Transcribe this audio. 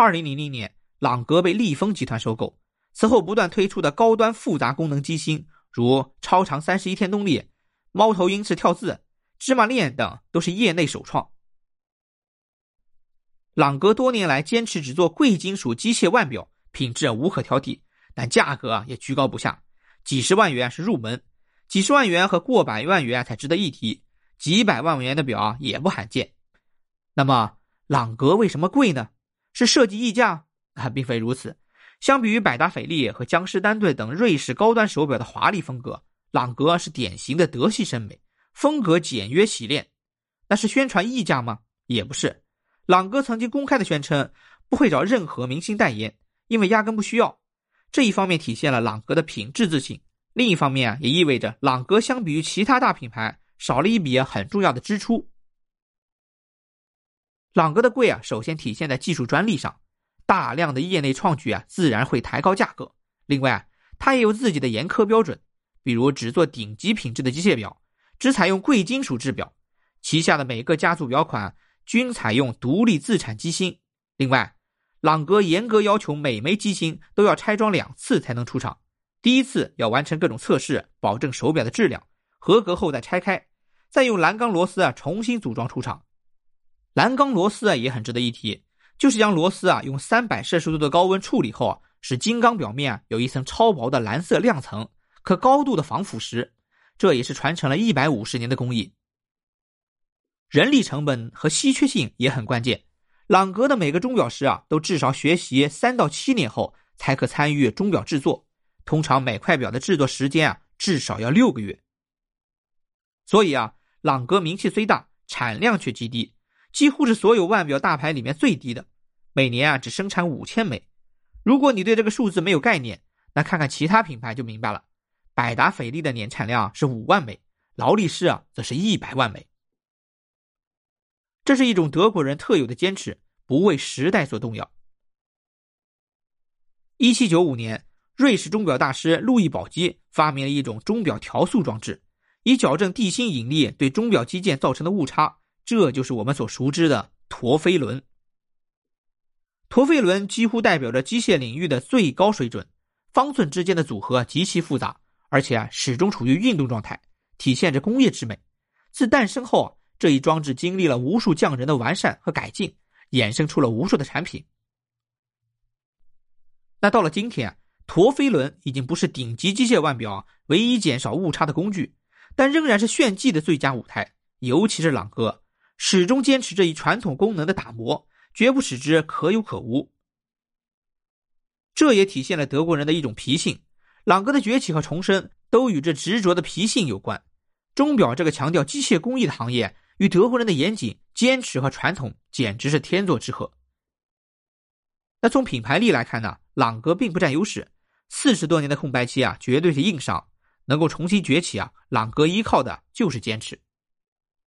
二零零零年，朗格被利丰集团收购。此后不断推出的高端复杂功能机芯，如超长三十一天动力、猫头鹰式跳字、芝麻链等，都是业内首创。朗格多年来坚持只做贵金属机械腕表，品质无可挑剔，但价格也居高不下，几十万元是入门，几十万元和过百万元才值得一提，几百万元的表也不罕见。那么，朗格为什么贵呢？是设计溢价啊？并非如此。相比于百达翡丽和江诗丹顿等瑞士高端手表的华丽风格，朗格是典型的德系审美，风格简约洗练。那是宣传溢价吗？也不是。朗格曾经公开的宣称不会找任何明星代言，因为压根不需要。这一方面体现了朗格的品质自信，另一方面啊也意味着朗格相比于其他大品牌少了一笔很重要的支出。朗格的贵啊，首先体现在技术专利上。大量的业内创举啊，自然会抬高价格。另外啊，它也有自己的严苛标准，比如只做顶级品质的机械表，只采用贵金属制表，旗下的每个家族表款均采用独立自产机芯。另外，朗格严格要求每枚机芯都要拆装两次才能出厂，第一次要完成各种测试，保证手表的质量合格后再拆开，再用蓝钢螺丝啊重新组装出厂。蓝钢螺丝啊也很值得一提。就是将螺丝啊用三百摄氏度的高温处理后啊，使金刚表面啊有一层超薄的蓝色亮层，可高度的防腐蚀。这也是传承了一百五十年的工艺。人力成本和稀缺性也很关键。朗格的每个钟表师啊，都至少学习三到七年后才可参与钟表制作，通常每块表的制作时间啊至少要六个月。所以啊，朗格名气虽大，产量却极低。几乎是所有腕表大牌里面最低的，每年啊只生产五千枚。如果你对这个数字没有概念，那看看其他品牌就明白了。百达翡丽的年产量是五万枚，劳力士啊则是一百万枚。这是一种德国人特有的坚持，不为时代所动摇。一七九五年，瑞士钟表大师路易宝基发明了一种钟表调速装置，以矫正地心引力对钟表机件造成的误差。这就是我们所熟知的陀飞轮。陀飞轮几乎代表着机械领域的最高水准，方寸之间的组合极其复杂，而且啊始终处于运动状态，体现着工业之美。自诞生后啊，这一装置经历了无数匠人的完善和改进，衍生出了无数的产品。那到了今天，陀飞轮已经不是顶级机械腕表唯一减少误差的工具，但仍然是炫技的最佳舞台，尤其是朗格。始终坚持这一传统功能的打磨，绝不使之可有可无。这也体现了德国人的一种脾性。朗格的崛起和重生都与这执着的脾性有关。钟表这个强调机械工艺的行业，与德国人的严谨、坚持和传统简直是天作之合。那从品牌力来看呢？朗格并不占优势。四十多年的空白期啊，绝对是硬伤。能够重新崛起啊，朗格依靠的就是坚持。